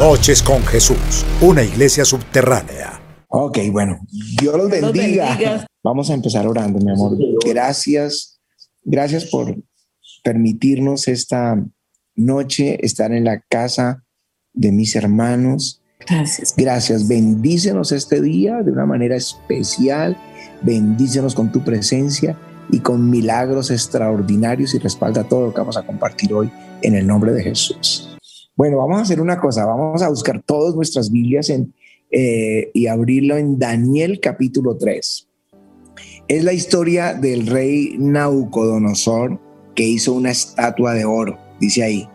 Noches con Jesús, una iglesia subterránea. Ok, bueno, Dios los bendiga. Vamos a empezar orando, mi amor. Gracias, gracias por permitirnos esta noche estar en la casa de mis hermanos. Gracias. Gracias. Bendícenos este día de una manera especial. Bendícenos con tu presencia y con milagros extraordinarios y respalda todo lo que vamos a compartir hoy en el nombre de Jesús. Bueno, vamos a hacer una cosa. Vamos a buscar todas nuestras Biblias en, eh, y abrirlo en Daniel capítulo 3. Es la historia del rey Nabucodonosor que hizo una estatua de oro, dice ahí,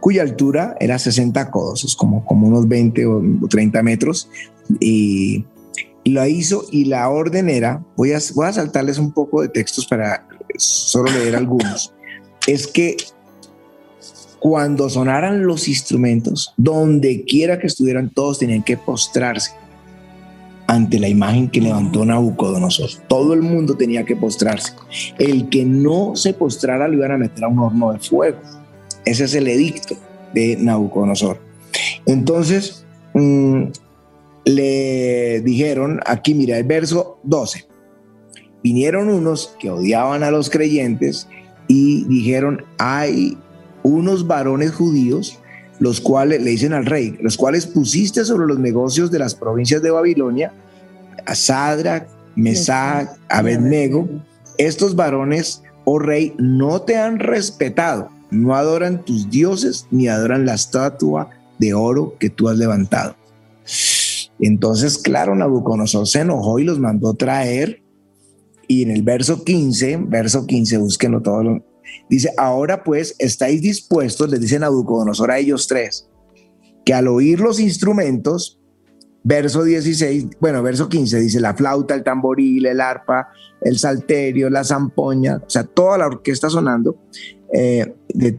cuya altura era 60 codos, es como, como unos 20 o 30 metros, y la hizo y la orden era, voy a, voy a saltarles un poco de textos para solo leer algunos, es que cuando sonaran los instrumentos, donde quiera que estuvieran, todos tenían que postrarse ante la imagen que levantó Nabucodonosor. Todo el mundo tenía que postrarse. El que no se postrara lo iban a meter a un horno de fuego. Ese es el edicto de Nabucodonosor. Entonces, mm, le dijeron, aquí mira el verso 12, vinieron unos que odiaban a los creyentes y dijeron, hay unos varones judíos, los cuales le dicen al rey, los cuales pusiste sobre los negocios de las provincias de Babilonia, a Sadrach, Mesach, Abednego, estos varones, oh rey, no te han respetado, no adoran tus dioses ni adoran la estatua de oro que tú has levantado. Entonces, claro, Nabucodonosor se enojó y los mandó traer. Y en el verso 15, verso 15, búsquenlo todo. Dice, ahora pues estáis dispuestos, les dice Nabucodonosor a ellos tres, que al oír los instrumentos, verso 16, bueno, verso 15 dice la flauta, el tamboril, el arpa, el salterio, la zampoña, o sea, toda la orquesta sonando eh, de,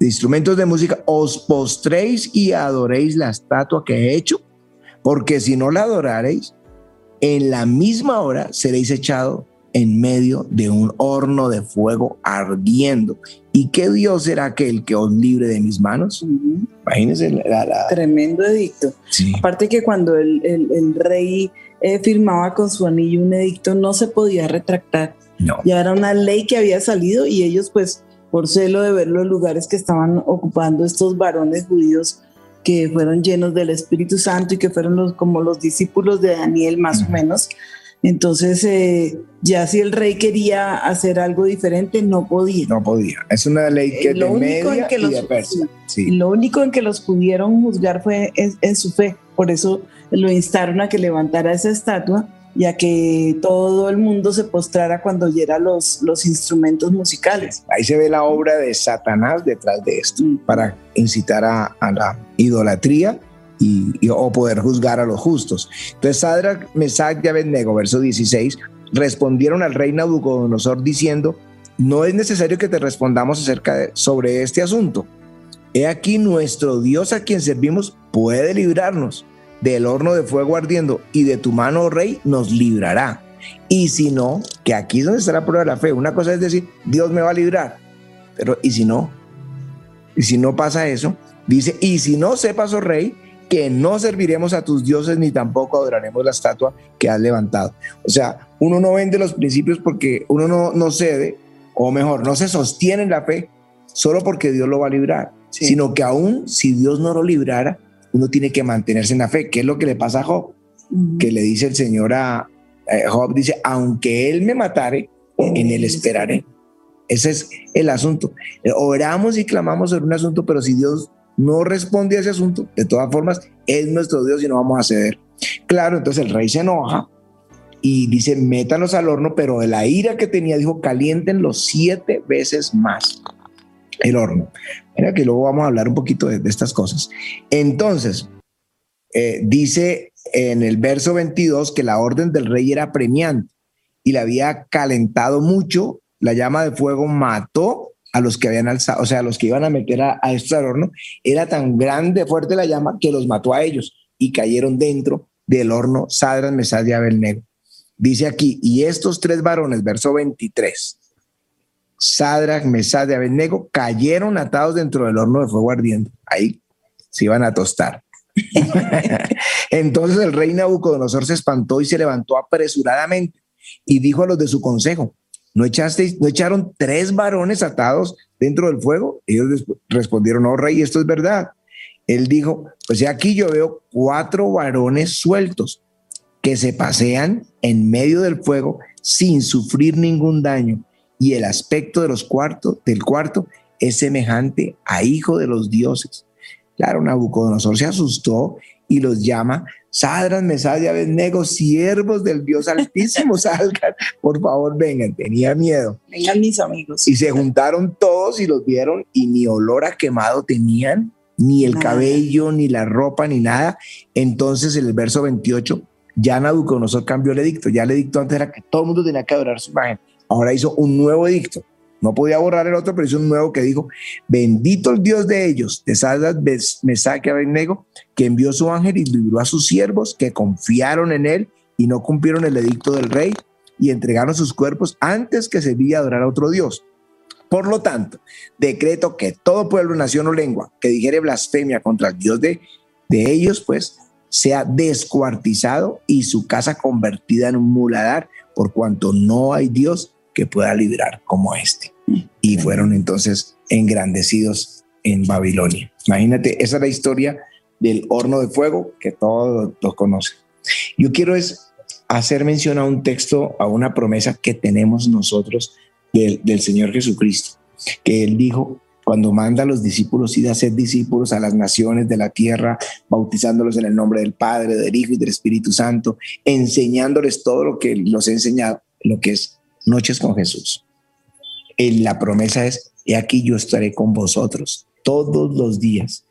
instrumentos de música, os postréis y adoréis la estatua que he hecho porque si no la adorareis, en la misma hora seréis echado en medio de un horno de fuego ardiendo. ¿Y qué Dios será aquel que os libre de mis manos? Imagínense la, Tremendo edicto. Aparte que cuando el, rey eh, firmaba con su anillo un edicto no se podía retractar. No. Ya era una ley que había salido y ellos pues por celo de ver los lugares que estaban ocupando estos varones judíos que fueron llenos del Espíritu Santo y que fueron los, como los discípulos de Daniel más o menos. Entonces, eh, ya si el rey quería hacer algo diferente, no podía. No podía. Es una ley que lo único en que los, Lo único en que los pudieron juzgar fue en, su fe. Por eso lo instaron a que levantara esa estatua ya que todo el mundo se postrara cuando oyera los, los instrumentos musicales. Ahí se ve la obra de Satanás detrás de esto, mm. para incitar a, la idolatría o poder juzgar a los justos. Entonces, Sadrach, Mesach y Abednego, verso 16, respondieron al rey Nabucodonosor diciendo, no es necesario que te respondamos acerca de, sobre este asunto. He aquí nuestro Dios a quien servimos puede librarnos del horno de fuego ardiendo y de tu mano, oh rey, nos librará. Y si no, que aquí es donde está la prueba la fe. Una cosa es decir, Dios me va a librar. Pero, ¿y si no? Y si no pasa eso, dice, y si no sepas, oh rey, que no serviremos a tus dioses ni tampoco adoraremos la estatua que has levantado. O sea, uno no vende los principios porque uno no, no cede, o mejor, no se sostiene en la fe solo porque Dios lo va a librar, sino que aún si Dios no lo librara, uno tiene que mantenerse en la fe. ¿Qué es lo que le pasa a Job? Que le dice el Señor a Job, dice, aunque él me matare, en él esperaré. Ese es el asunto. Oramos y clamamos sobre un asunto, pero si Dios no responde a ese asunto, de todas formas, es nuestro Dios y no vamos a ceder. Claro, entonces el rey se enoja y dice, métanos al horno, pero de la ira que tenía, dijo, los siete veces más el horno. Mira que luego vamos a hablar un poquito de, estas cosas. Entonces, eh, dice en el verso 22 que la orden del rey era premiante y la había calentado mucho, la llama de fuego mató a los que habían alzado, o sea, a los que iban a meter a, esto al horno, era tan grande, fuerte la llama que los mató a ellos y cayeron dentro del horno Sadras, Mesad y Abelnego. Dice aquí, y estos tres varones, verso 23, Sadrach, Mesad y Abednego cayeron atados dentro del horno de fuego ardiendo. Ahí se iban a tostar. Entonces el rey Nabucodonosor se espantó y se levantó apresuradamente y dijo a los de su consejo, ¿no, echasteis, ¿no echaron tres varones atados dentro del fuego? Ellos respondieron, no, rey, esto es verdad. Él dijo, pues aquí yo veo cuatro varones sueltos que se pasean en medio del fuego sin sufrir ningún daño y el aspecto de los cuartos del cuarto es semejante a hijo de los dioses. Claro, Nabucodonosor se asustó y los llama Sadras, Mesad y Abednego, siervos del Dios Altísimo, salgan, por favor, vengan, tenía miedo. Vengan mis amigos. Y se juntaron todos y los vieron y ni olor a quemado tenían, ni el cabello, ni la ropa, ni nada. Entonces, en el verso 28, ya Nabucodonosor cambió el edicto. Ya el edicto antes era que todo el mundo tenía que adorar su imagen. Ahora hizo un nuevo edicto. No podía borrar el otro, pero hizo un nuevo que dijo, bendito el Dios de ellos, de Sadas, Mesaque, Abednego, que envió su ángel y libró a sus siervos que confiaron en él y no cumplieron el edicto del rey y entregaron sus cuerpos antes que se vía adorar a otro Dios. Por lo tanto, decreto que todo pueblo, nación o lengua que dijere blasfemia contra el Dios de, de ellos, pues sea descuartizado y su casa convertida en un muladar, por cuanto no hay Dios que pueda librar como este. Y fueron entonces engrandecidos en Babilonia. Imagínate, esa es la historia del horno de fuego que todos lo conocen. Yo quiero es hacer mención a un texto, a una promesa que tenemos nosotros del, del Señor Jesucristo, que Él dijo, cuando manda a los discípulos ir a ser discípulos a las naciones de la tierra, bautizándolos en el nombre del Padre, del Hijo y del Espíritu Santo, enseñándoles todo lo que los he enseñado, lo que es noches con Jesús. En la promesa es, y aquí yo estaré con vosotros todos los días.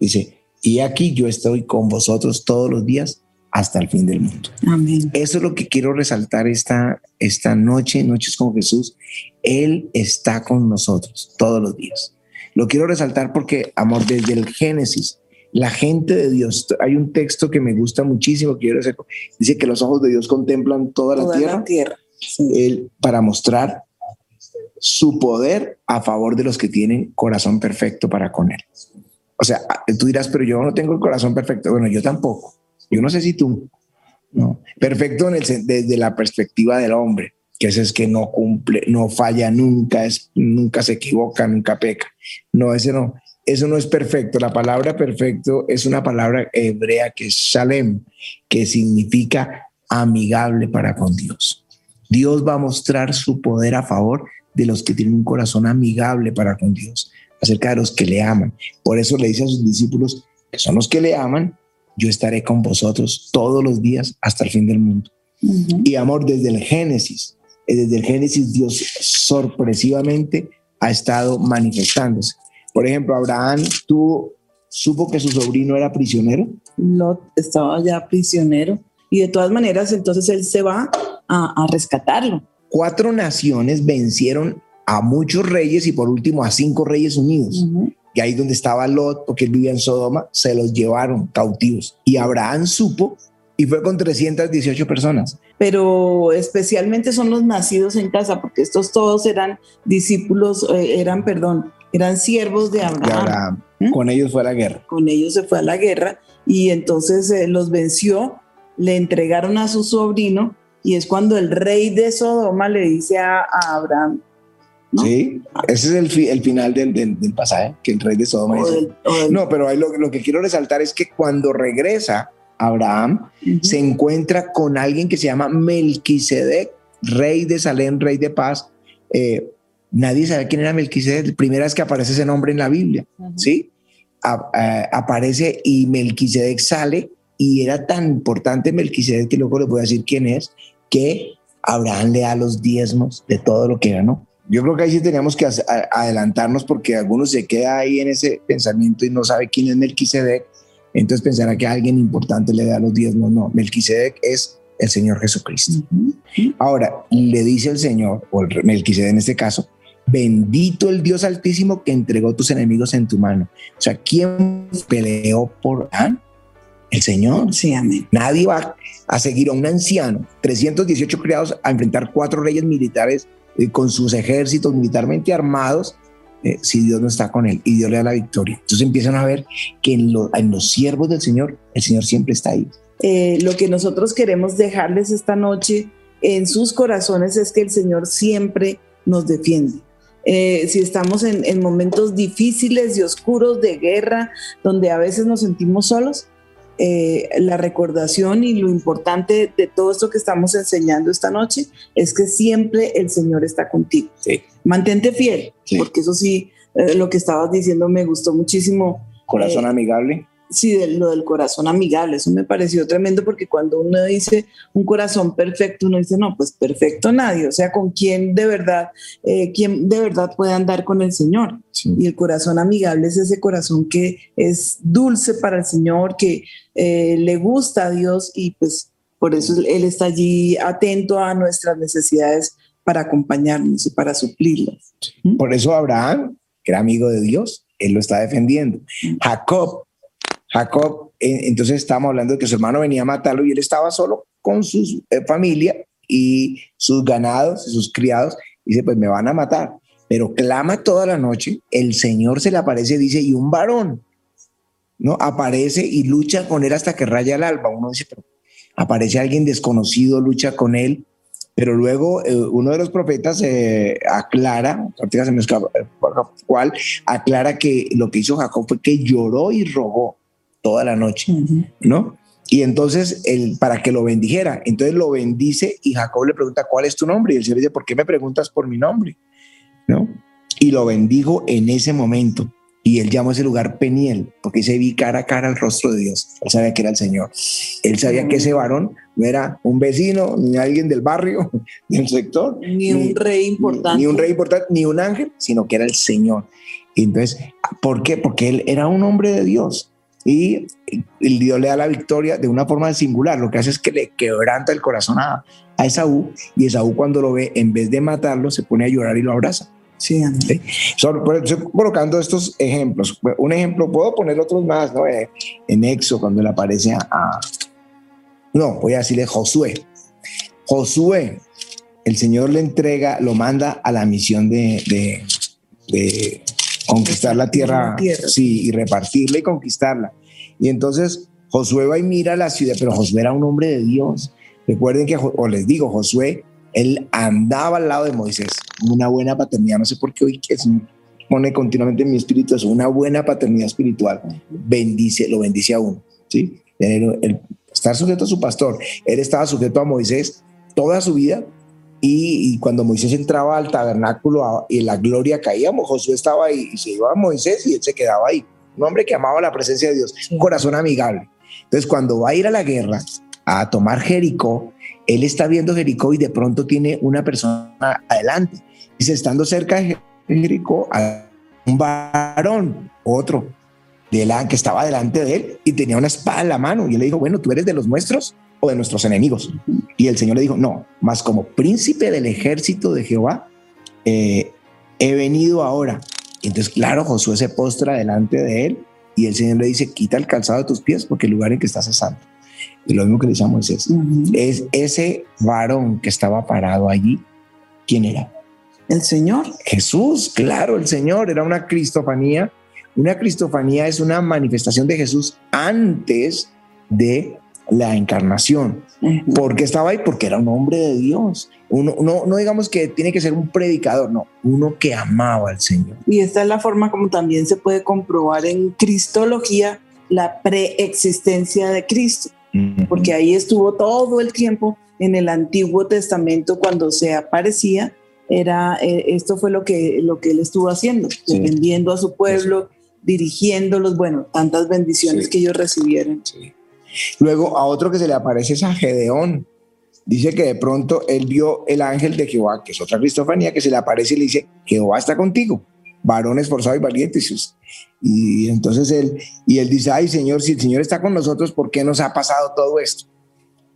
Dice, y aquí yo estoy con vosotros todos los días hasta el fin del mundo. Amén. Eso es lo que quiero resaltar esta, esta noche, Noches con Jesús. Él está con nosotros todos los días. Lo quiero resaltar porque, amor, desde el Génesis, la gente de Dios, hay un texto que me gusta muchísimo, quiero decir, dice que los ojos de Dios contemplan toda, la tierra, La tierra. Él, para mostrar su poder a favor de los que tienen corazón perfecto para con Él. O sea, tú dirás, pero yo no tengo el corazón perfecto. Bueno, yo tampoco. Yo no sé si tú. No. Perfecto en el, desde la perspectiva del hombre que ese es que no cumple, no falla nunca, es, nunca se equivoca, nunca peca. No, ese no, eso no es perfecto. La palabra perfecto es una palabra hebrea que es shalem, que significa amigable para con Dios. Dios va a mostrar su poder a favor de los que tienen un corazón amigable para con Dios, acerca de los que le aman. Por eso le dice a sus discípulos, que son los que le aman, yo estaré con vosotros todos los días hasta el fin del mundo. Uh -huh. Y amor, desde el Génesis, desde el Génesis Dios sorpresivamente ha estado manifestándose. Por ejemplo, Abraham tuvo, supo que su sobrino era prisionero. Lot estaba ya prisionero y de todas maneras entonces él se va a, a rescatarlo. Cuatro naciones vencieron a muchos reyes y por último a cinco reyes unidos. Uh -huh. Y ahí donde estaba Lot, porque él vivía en Sodoma, se los llevaron cautivos. Y Abraham supo y fue con 318 personas. Pero especialmente son los nacidos en casa, porque estos todos eran discípulos, eh, eran, perdón, eran siervos de Abraham. De Abraham. ¿Mm? Con ellos fue a la guerra. Con ellos se fue a la guerra y entonces eh, los venció, le entregaron a su sobrino y es cuando el rey de Sodoma le dice a, a Abraham, ¿No? Sí, ese es el, fi el final del, del, del, pasaje, que el rey de Sodoma dice. Del. No, pero ahí lo, lo, que quiero resaltar es que cuando regresa Abraham, uh -huh. se encuentra con alguien que se llama Melquisedec, rey de Salem, rey de paz. Eh, nadie sabe quién era Melquisedec, la primera vez que aparece ese nombre en la Biblia, uh -huh. ¿sí? A, a, aparece y Melquisedec sale y era tan importante Melquisedec que luego le voy a decir quién es, que Abraham le da los diezmos de todo lo que ganó. Yo creo que ahí sí teníamos que adelantarnos porque algunos se queda ahí en ese pensamiento y no sabe quién es Melquisedec entonces pensará que alguien importante le da los diezmos. No, Melquisedec es el Señor Jesucristo. Uh -huh. Ahora, le dice el Señor, o el Melquisedec en este caso, bendito el Dios altísimo que entregó tus enemigos en tu mano. O sea, ¿quién peleó por ah? El Señor. Sí, amén. Nadie va a seguir a un anciano, 318 criados, a enfrentar cuatro reyes militares eh, con sus ejércitos militarmente armados eh, si Dios no está con él y Dios le da la victoria. Entonces empiezan a ver que en, en los siervos del Señor, el Señor siempre está ahí. Eh, lo que nosotros queremos dejarles esta noche en sus corazones es que el Señor siempre nos defiende. Eh, si estamos en, en, momentos difíciles y oscuros de guerra, donde a veces nos sentimos solos, eh, la recordación y lo importante de todo esto que estamos enseñando esta noche es que siempre el Señor está contigo. Sí. Mantente fiel, sí. porque eso sí, eh, lo que estabas diciendo me gustó muchísimo. Corazón eh, amigable. Sí, de lo del corazón amigable, eso me pareció tremendo porque cuando uno dice un corazón perfecto, uno dice, no, pues perfecto nadie, o sea, con quién de verdad, eh, quién de verdad puede andar con el Señor. Sí. Y el corazón amigable es ese corazón que es dulce para el Señor, que eh, le gusta a Dios y pues por eso Él está allí atento a nuestras necesidades para acompañarnos y para suplirlas. Por eso Abraham, que era amigo de Dios, él lo está defendiendo. Jacob Jacob, eh, entonces estábamos hablando de que su hermano venía a matarlo y él estaba solo con su eh, familia y sus ganados y sus criados. Dice, pues me van a matar. Pero clama toda la noche, el Señor se le aparece, dice, y un varón, ¿no? Aparece y lucha con él hasta que raya el alba. Uno dice, pero aparece alguien desconocido, lucha con él. Pero luego eh, uno de los profetas aclara, cuál, aclara que lo que hizo Jacob fue que lloró y rogó toda la noche, uh -huh. ¿no? Y entonces, él, para que lo bendijera, entonces lo bendice y Jacob le pregunta, ¿cuál es tu nombre? Y el Señor dice, ¿por qué me preguntas por mi nombre? ¿No? Y lo bendijo en ese momento. Y él llamó ese lugar Peniel, porque se vi cara a cara al rostro de Dios. Él sabía que era el Señor. Él sabía que ese varón no era un vecino, ni alguien del barrio, del sector. Ni, ni un rey importante. Ni, ni un rey importante, ni un ángel, sino que era el Señor. Y entonces, ¿por qué? Porque él era un hombre de Dios y el Dios le da la victoria de una forma singular. Lo que hace es que le quebranta el corazón a, a Esaú y Esaú cuando lo ve, en vez de matarlo, se pone a llorar y lo abraza. Sí, ¿Sí? Estoy colocando estos ejemplos. Un ejemplo, puedo poner otros más, ¿no? Eh, En Exo, cuando le aparece a, a, No, voy a decirle Josué. Josué, el Señor le entrega, lo manda a la misión de, de, de conquistar la tierra, la tierra, sí, y repartirla y conquistarla. Y entonces Josué va y mira la ciudad, pero Josué era un hombre de Dios. Recuerden que, o les digo, Josué, él andaba al lado de Moisés, una buena paternidad, no sé por qué hoy es, pone continuamente en mi espíritu eso, una buena paternidad espiritual, bendice, lo bendice a uno, ¿sí? El, el, estar sujeto a su pastor, él estaba sujeto a Moisés toda su vida, y, y, cuando Moisés entraba al tabernáculo a, y la gloria caía, Josué estaba ahí y se iba a Moisés y él se quedaba ahí. Un hombre que amaba la presencia de Dios, un corazón amigable. Entonces, cuando va a ir a la guerra, a tomar Jericó, él está viendo Jericó y de pronto tiene una persona adelante. Dice, estando cerca de Jericó, un varón, otro, de la, que estaba delante de él y tenía una espada en la mano. Y él le dijo, bueno, ¿tú eres de los nuestros? O de nuestros enemigos. Y el Señor le dijo, no, más como príncipe del ejército de Jehová, eh, he venido ahora. Y entonces, claro, Josué se postra delante de él y el Señor le dice, quita el calzado de tus pies porque el lugar en que estás es santo. Y lo mismo que le dice a Moisés, uh -huh. es ese varón que estaba parado allí, ¿quién era? El Señor. Jesús, claro, el Señor, era una cristofanía. Una cristofanía es una manifestación de Jesús antes de la encarnación. ¿Por qué estaba ahí? Porque era un hombre de Dios. Uno, no, no digamos que tiene que ser un predicador, no, uno que amaba al Señor. Y esta es la forma como también se puede comprobar en Cristología la preexistencia de Cristo, uh -huh. porque ahí estuvo todo el tiempo en el Antiguo Testamento cuando se aparecía, era, eh, esto fue lo que, lo que él estuvo haciendo, sí. defendiendo a su pueblo, sí. dirigiéndolos, bueno, tantas bendiciones sí. que ellos recibieron. Luego a otro que se le aparece es a Gedeón. Dice que de pronto él vio el ángel de Jehová, que es otra cristofanía, que se le aparece y le dice, Jehová está contigo, varón esforzado y valiente. Y entonces él, y él dice, ay Señor, si el Señor está con nosotros, ¿por qué nos ha pasado todo esto?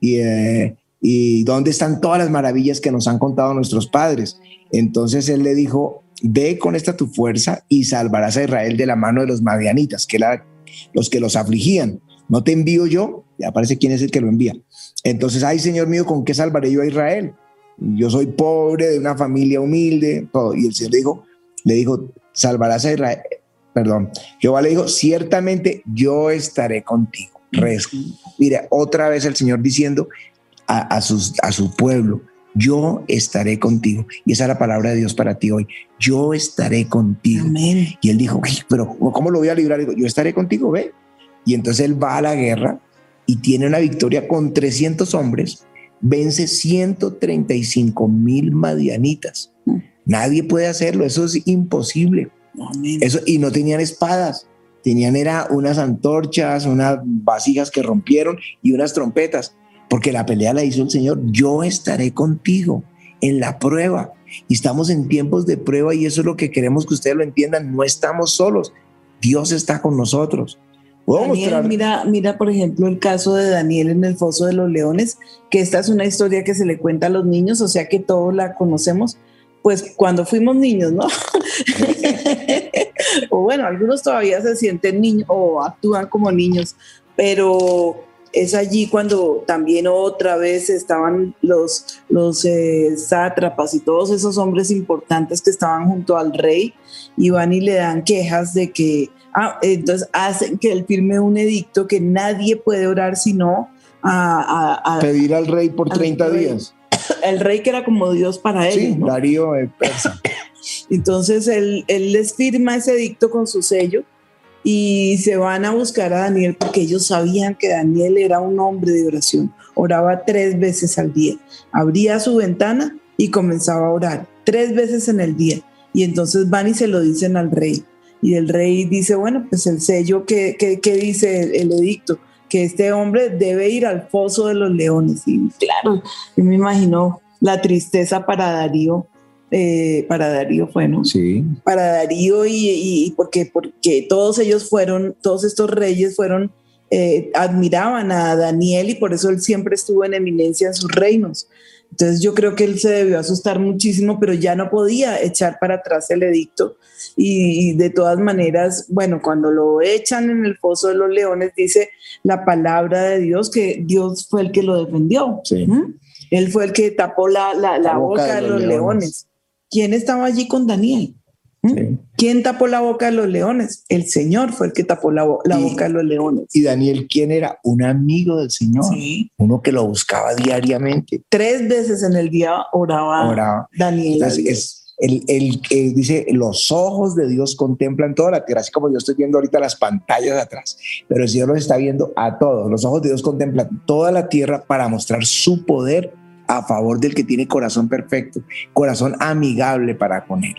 Y, eh, y dónde están todas las maravillas que nos han contado nuestros padres. Entonces él le dijo, ve con esta tu fuerza y salvarás a Israel de la mano de los madianitas, que eran los que los afligían no te envío yo, ya aparece quién es el que lo envía. Entonces, ay Señor mío, ¿con qué salvaré yo a Israel? Yo soy pobre, de una familia humilde, todo. Y el Señor le dijo, le dijo, salvarás a Israel. Perdón, Jehová le dijo, ciertamente yo estaré contigo. Mira, otra vez el Señor diciendo a, sus, a su pueblo, yo estaré contigo. Y esa es la palabra de Dios para ti hoy. Yo estaré contigo. Y él dijo, pero ¿cómo lo voy a librar? Digo, yo estaré contigo, ve. Y entonces él va a la guerra y tiene una victoria con 300 hombres, vence 135 mil madianitas. Mm. Nadie puede hacerlo, eso es imposible. Eso, y no tenían espadas, tenían era unas antorchas, unas vasijas que rompieron y unas trompetas, porque la pelea la hizo el Señor. Yo estaré contigo en la prueba. Y estamos en tiempos de prueba y eso es lo que queremos que ustedes lo entiendan. No estamos solos. Dios está con nosotros. Mira, mira, por ejemplo, el caso de Daniel en el Foso de los Leones, que esta es una historia que se le cuenta a los niños, o sea que todos la conocemos, pues cuando fuimos niños, ¿no? o bueno, algunos todavía se sienten niños o actúan como niños, pero es allí cuando también otra vez estaban los, los eh, sátrapas y todos esos hombres importantes que estaban junto al rey y van y le dan quejas de que, ah, entonces hacen que él firme un edicto que nadie puede orar sino a... Pedir al rey por 30 días. El rey que era como Dios para él. Sí, Darío el persa. Entonces él, él les firma ese edicto con su sello y se van a buscar a Daniel porque ellos sabían que Daniel era un hombre de oración. Oraba tres veces al día. Abría su ventana y comenzaba a orar tres veces en el día. Y entonces van y se lo dicen al rey. Y el rey dice, bueno, pues el sello que, dice el, edicto, que este hombre debe ir al foso de los leones. Y claro, yo me imagino la tristeza para Darío eh, para Darío fue, ¿no? Sí. Para Darío y, porque, porque todos ellos fueron, todos estos reyes fueron, eh, admiraban a Daniel y por eso él siempre estuvo en eminencia en sus reinos. Entonces yo creo que él se debió asustar muchísimo, pero ya no podía echar para atrás el edicto. Y, de todas maneras, bueno, cuando lo echan en el foso de los leones, dice la palabra de Dios que Dios fue el que lo defendió. Sí. Él fue el que tapó la, la, boca, de los, leones. ¿Quién estaba allí con Daniel? ¿Mm? ¿Quién tapó la boca de los leones? El Señor fue el que tapó la, boca de los leones. ¿Y Daniel quién era? Un amigo del Señor. Uno que lo buscaba diariamente. Tres veces en el día oraba, Daniel. Es, el, el, dice, los ojos de Dios contemplan toda la tierra, así como yo estoy viendo ahorita las pantallas atrás, pero el Señor los está viendo a todos. Los ojos de Dios contemplan toda la tierra para mostrar su poder a favor del que tiene corazón perfecto, corazón amigable para con él.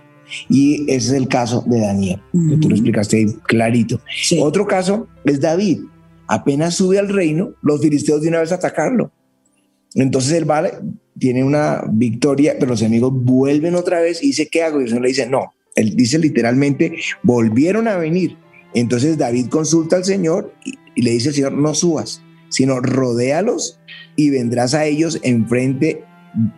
Y ese es el caso de Daniel, que tú lo explicaste ahí clarito. Otro caso es David. Apenas sube al reino, los filisteos de una vez atacarlo. Entonces él vale, tiene una victoria, pero los enemigos vuelven otra vez y dice, ¿qué hago? Y el Señor le dice, no. Él dice literalmente, volvieron a venir. Entonces David consulta al Señor y, y le dice al Señor, no subas, sino rodéalos y vendrás a ellos enfrente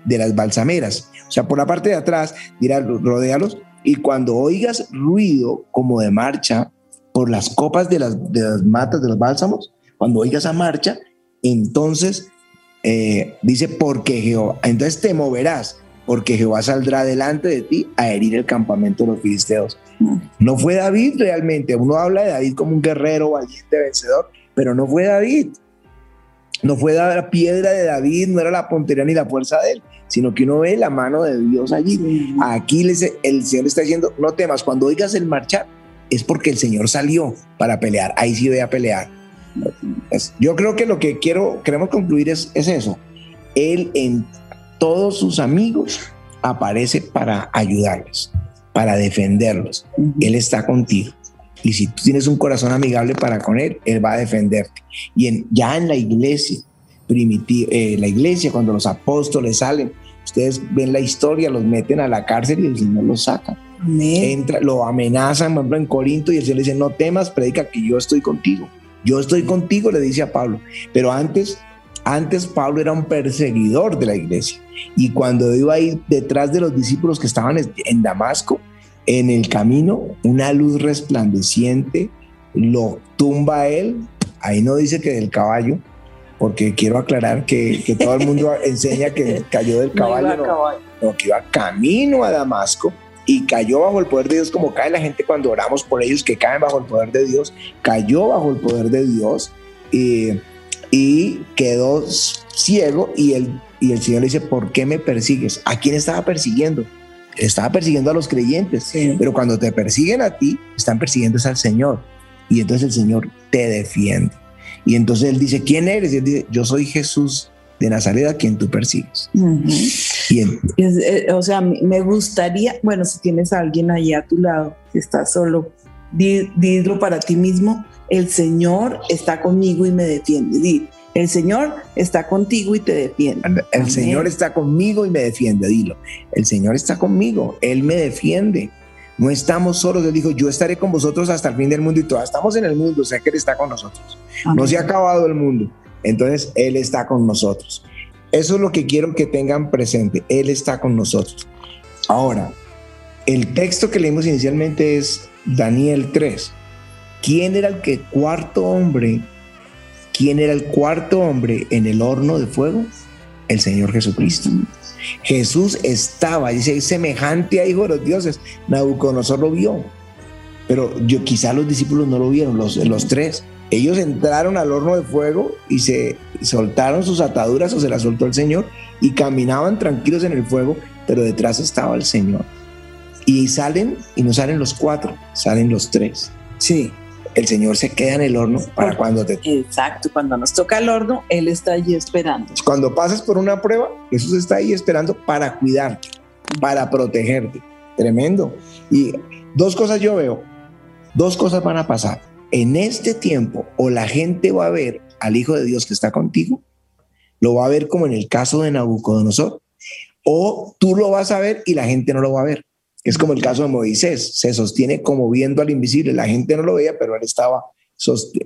de las balsameras. O sea, por la parte de atrás, dirá, rodéalos, y cuando oigas ruido como de marcha por las copas de las, de las matas de los bálsamos, cuando oigas a marcha, entonces eh, dice, porque Jehová, entonces te moverás, porque Jehová saldrá delante de ti a herir el campamento de los filisteos. Mm. No fue David realmente, uno habla de David como un guerrero valiente vencedor, pero no fue David. No fue la piedra de David, no era la puntería ni la fuerza de él, sino que uno ve la mano de Dios allí. Aquí el Señor está diciendo, no temas, cuando oigas el marchar, es porque el Señor salió para pelear, ahí sí voy a pelear. Yo creo que lo que quiero, queremos concluir es, es eso. Él en todos sus amigos aparece para ayudarles, para defenderlos. Él está contigo. Y si tú tienes un corazón amigable para con Él, Él va a defenderte. Y en, ya en la iglesia primitiva, eh, la iglesia, cuando los apóstoles salen, ustedes ven la historia, los meten a la cárcel y el Señor los saca. Entra, lo amenazan, por ejemplo, en Corinto y el Señor le dice, no temas, predica que yo estoy contigo. Yo estoy contigo, le dice a Pablo. Pero antes, antes Pablo era un perseguidor de la iglesia. Y cuando iba ahí detrás de los discípulos que estaban en Damasco, en el camino una luz resplandeciente lo tumba a él. Ahí no dice que del caballo, porque quiero aclarar que, todo el mundo enseña que cayó del caballo, no, que iba camino a Damasco y cayó bajo el poder de Dios como cae la gente cuando oramos por ellos que caen bajo el poder de Dios, cayó bajo el poder de Dios y, y quedó ciego y el, y el Señor le dice, ¿por qué me persigues? ¿A quién estaba persiguiendo? Estaba persiguiendo a los creyentes, pero cuando te persiguen a ti, están persiguiendo al Señor y entonces el Señor te defiende. Y entonces él dice, ¿quién eres? Y él dice, yo soy Jesús de Nazaret a quien tú persigues. Eh, o sea, me gustaría, bueno, si tienes a alguien ahí a tu lado, que está solo, dilo para ti mismo, el Señor está conmigo y me defiende. el Señor está contigo y te defiende. El Señor está conmigo y me defiende, dilo. El Señor está conmigo, Él me defiende. No estamos solos, Él dijo, yo estaré con vosotros hasta el fin del mundo y todos estamos en el mundo, sé que Él está con nosotros. No se ha acabado el mundo, entonces Él está con nosotros. Eso es lo que quiero que tengan presente, Él está con nosotros. Ahora, el texto que leímos inicialmente es Daniel 3. ¿Quién era el que cuarto hombre? ¿Quién era el cuarto hombre en el horno de fuego? El Señor Jesucristo. Jesús estaba, dice, semejante a hijo de los dioses. Nabucodonosor lo vio, pero yo quizá los discípulos no lo vieron, los, los tres. Ellos entraron al horno de fuego y se soltaron sus ataduras o se las soltó el Señor y caminaban tranquilos en el fuego, pero detrás estaba el Señor. Y salen, y no salen los cuatro, salen los tres. Sí el Señor se queda en el horno para cuando te... Exacto, cuando nos toca el horno, Él está allí esperando. Cuando pasas por una prueba, Jesús está ahí esperando para cuidarte, para protegerte. Tremendo. Y dos cosas yo veo, dos cosas van a pasar. En este tiempo, o la gente va a ver al Hijo de Dios que está contigo, lo va a ver como en el caso de Nabucodonosor, o tú lo vas a ver y la gente no lo va a ver. Es como el caso de Moisés, se sostiene como viendo al invisible, la gente no lo veía, pero él estaba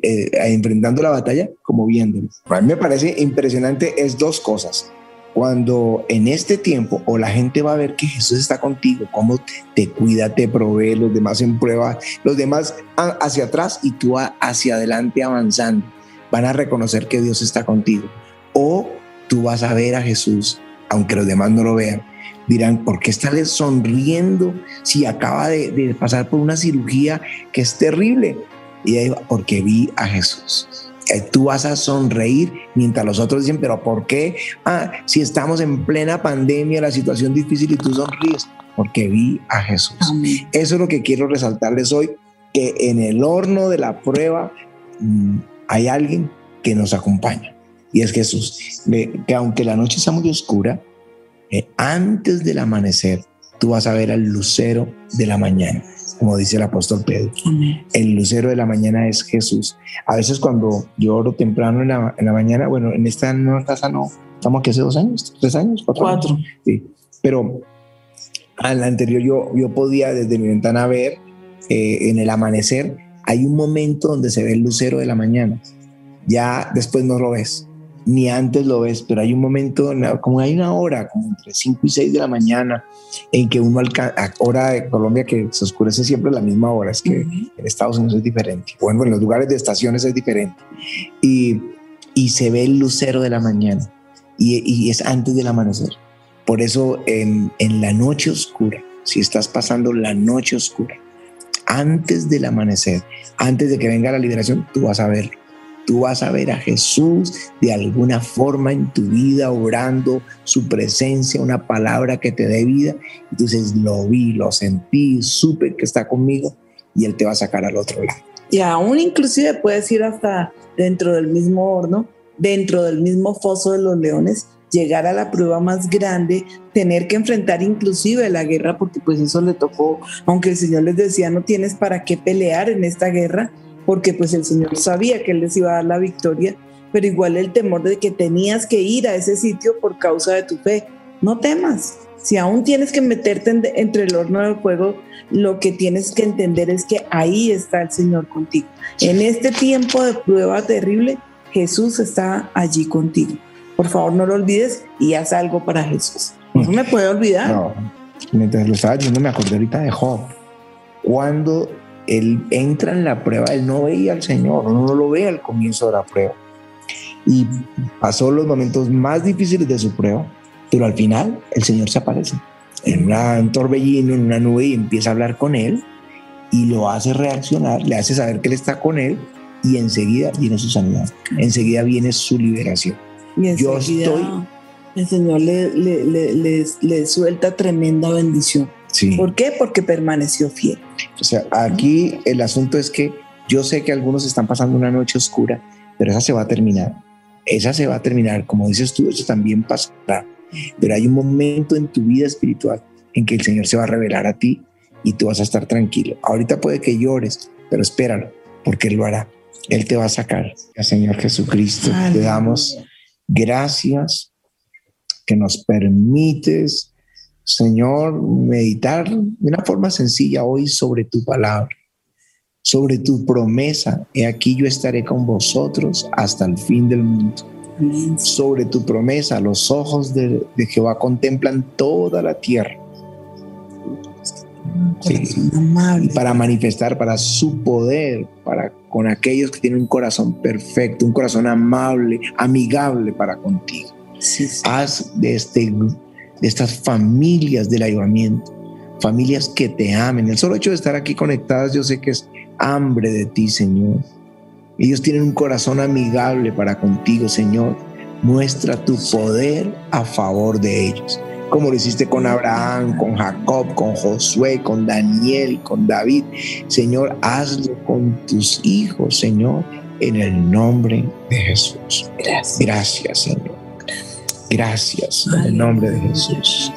eh, enfrentando la batalla como viéndolo. A mí me parece impresionante es dos cosas. Cuando en este tiempo o la gente va a ver que Jesús está contigo, cómo te cuida, te provee, los demás en prueba, los demás hacia atrás y tú hacia adelante avanzando, van a reconocer que Dios está contigo. O tú vas a ver a Jesús, aunque los demás no lo vean, dirán, ¿por qué está sonriendo si acaba de, pasar por una cirugía que es terrible? Y ahí, porque vi a Jesús. Eh, tú vas a sonreír mientras los otros dicen, pero ¿por qué? Ah, si estamos en plena pandemia, la situación difícil y tú sonríes, porque vi a Jesús. Eso es lo que quiero resaltarles hoy, que en el horno de la prueba mm, hay alguien que nos acompaña y es Jesús. Que aunque la noche está muy oscura, eh, antes del amanecer, tú vas a ver al lucero de la mañana, como dice el apóstol Pedro. El lucero de la mañana es Jesús. A veces cuando yo oro temprano en la, en la mañana, bueno, en esta nueva casa no, estamos aquí hace dos años, tres años, cuatro. Sí, pero al anterior yo, yo podía desde mi ventana ver eh, en el amanecer, hay un momento donde se ve el lucero de la mañana. Ya después no lo ves ni antes lo ves, pero hay un momento, como hay una hora, como entre 5 y 6 de la mañana, en que uno alcanza, hora de Colombia que se oscurece siempre a la misma hora, es que en Estados Unidos es diferente, bueno, en los lugares de estaciones es diferente, y, y se ve el lucero de la mañana, y, y es antes del amanecer. Por eso en, en la noche oscura, si estás pasando la noche oscura, antes del amanecer, antes de que venga la liberación, tú vas a verlo tú vas a ver a Jesús de alguna forma en tu vida, orando su presencia, una palabra que te dé vida. Entonces lo vi, lo sentí, supe que está conmigo y Él te va a sacar al otro lado. Y aún inclusive puedes ir hasta dentro del mismo horno, dentro del mismo foso de los leones, llegar a la prueba más grande, tener que enfrentar inclusive la guerra, porque pues eso le tocó, aunque el Señor les decía, no tienes para qué pelear en esta guerra, porque pues el Señor sabía que Él les iba a dar la victoria, pero igual el temor de que tenías que ir a ese sitio por causa de tu fe. No temas, si aún tienes que meterte entre el horno del fuego, lo que tienes que entender es que ahí está el Señor contigo. En este tiempo de prueba terrible, Jesús está allí contigo. Por favor, no lo olvides y haz algo para Jesús. No me puede olvidar. No, mientras lo estaba diciendo, me acordé ahorita de Job. Cuando él entra en la prueba, él no veía al Señor, uno no lo ve al comienzo de la prueba. Y pasó los momentos más difíciles de su prueba, pero al final el Señor se aparece. en un torbellino, en una nube y empieza a hablar con él y lo hace reaccionar, le hace saber que él está con él y enseguida viene su sanidad, enseguida viene su liberación. Yo estoy... El Señor le, le, le, suelta tremenda bendición. Sí. ¿Por qué? Porque permaneció fiel. O sea, aquí el asunto es que yo sé que algunos están pasando una noche oscura, pero esa se va a terminar. Esa se va a terminar. Como dices tú, eso también pasará. Pero hay un momento en tu vida espiritual en que el Señor se va a revelar a ti y tú vas a estar tranquilo. Ahorita puede que llores, pero espéralo, porque Él lo hará. Él te va a sacar. Señor Jesucristo, te damos gracias que nos permites, Señor, meditar de una forma sencilla hoy sobre tu palabra, sobre tu promesa. He aquí yo estaré con vosotros hasta el fin del mundo. Sobre tu promesa, los ojos de, Jehová contemplan toda la tierra. para manifestar, para su poder, para con aquellos que tienen un corazón perfecto, un corazón amable, amigable para contigo. Haz de, este, de estas familias del ayudamiento, familias que te amen. El solo hecho de estar aquí conectadas, yo sé que es hambre de ti, Señor. Ellos tienen un corazón amigable para contigo, Señor. Muestra tu poder a favor de ellos, como lo hiciste con Abraham, con Jacob, con Josué, con Daniel, con David. Señor, hazlo con tus hijos, Señor, en el nombre de Jesús. Gracias, Gracias Señor. Gracias en el nombre de Jesús.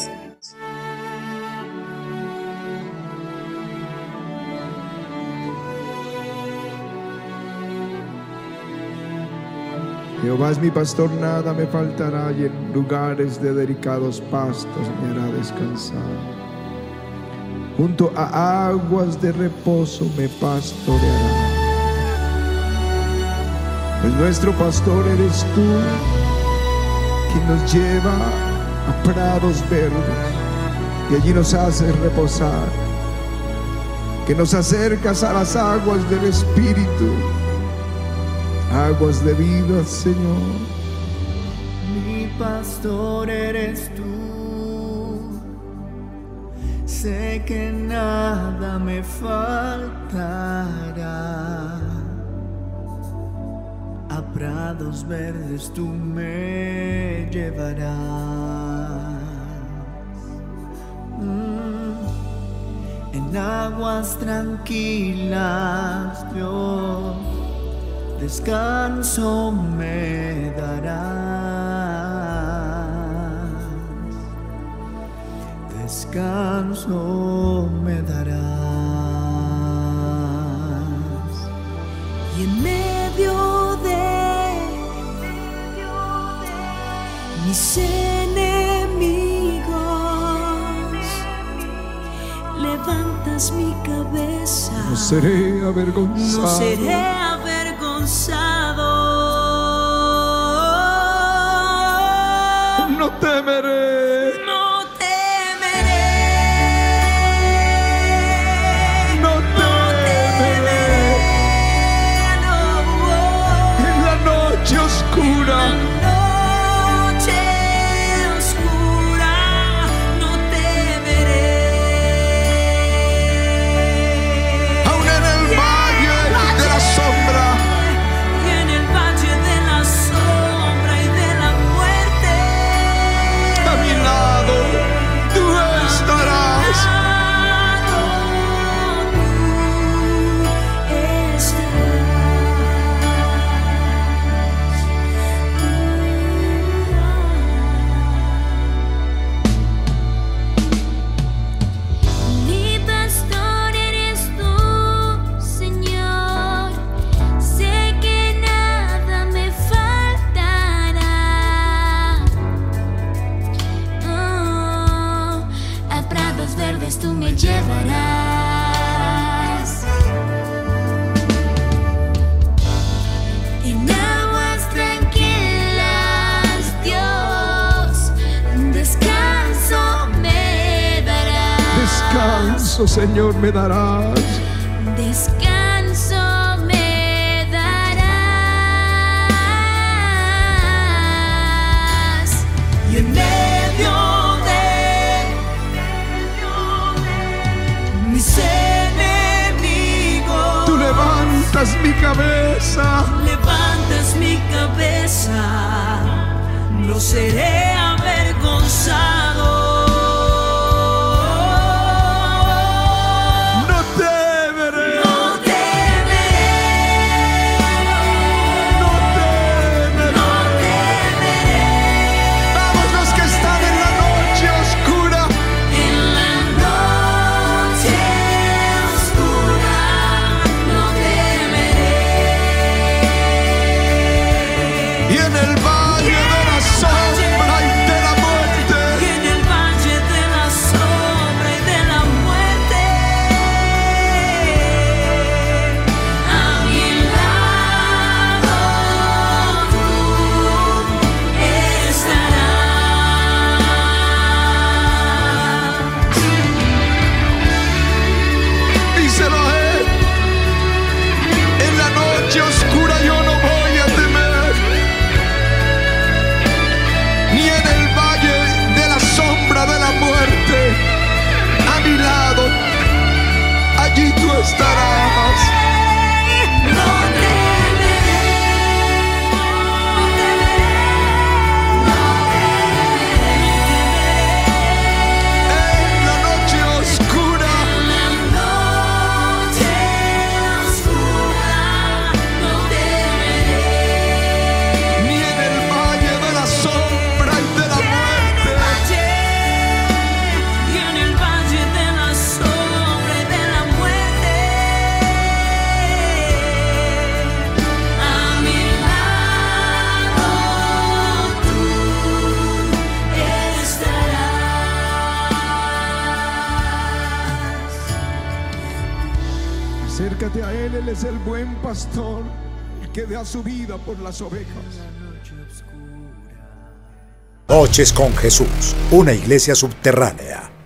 Jehová es mi pastor, nada me faltará y en lugares de delicados pastos me hará descansar. Junto a aguas de reposo me pastoreará. Pues nuestro pastor eres tú que nos lleva a prados verdes. Y allí nos haces reposar, que nos acercas a las aguas del Espíritu, aguas de vida, Señor. Mi pastor eres tú, sé que nada me faltará prados verdes tú me llevarás. Mm, en aguas tranquilas Dios descanso me darás. Descanso me darás. Y en medio mis enemigos. Levantas mi cabeza. No seré avergonzado. No seré avergonzado. No temeré. Señor, mi lado, allí tú estarás. Él es el buen pastor, que da su vida por las ovejas. Noches con Jesús, una iglesia subterránea.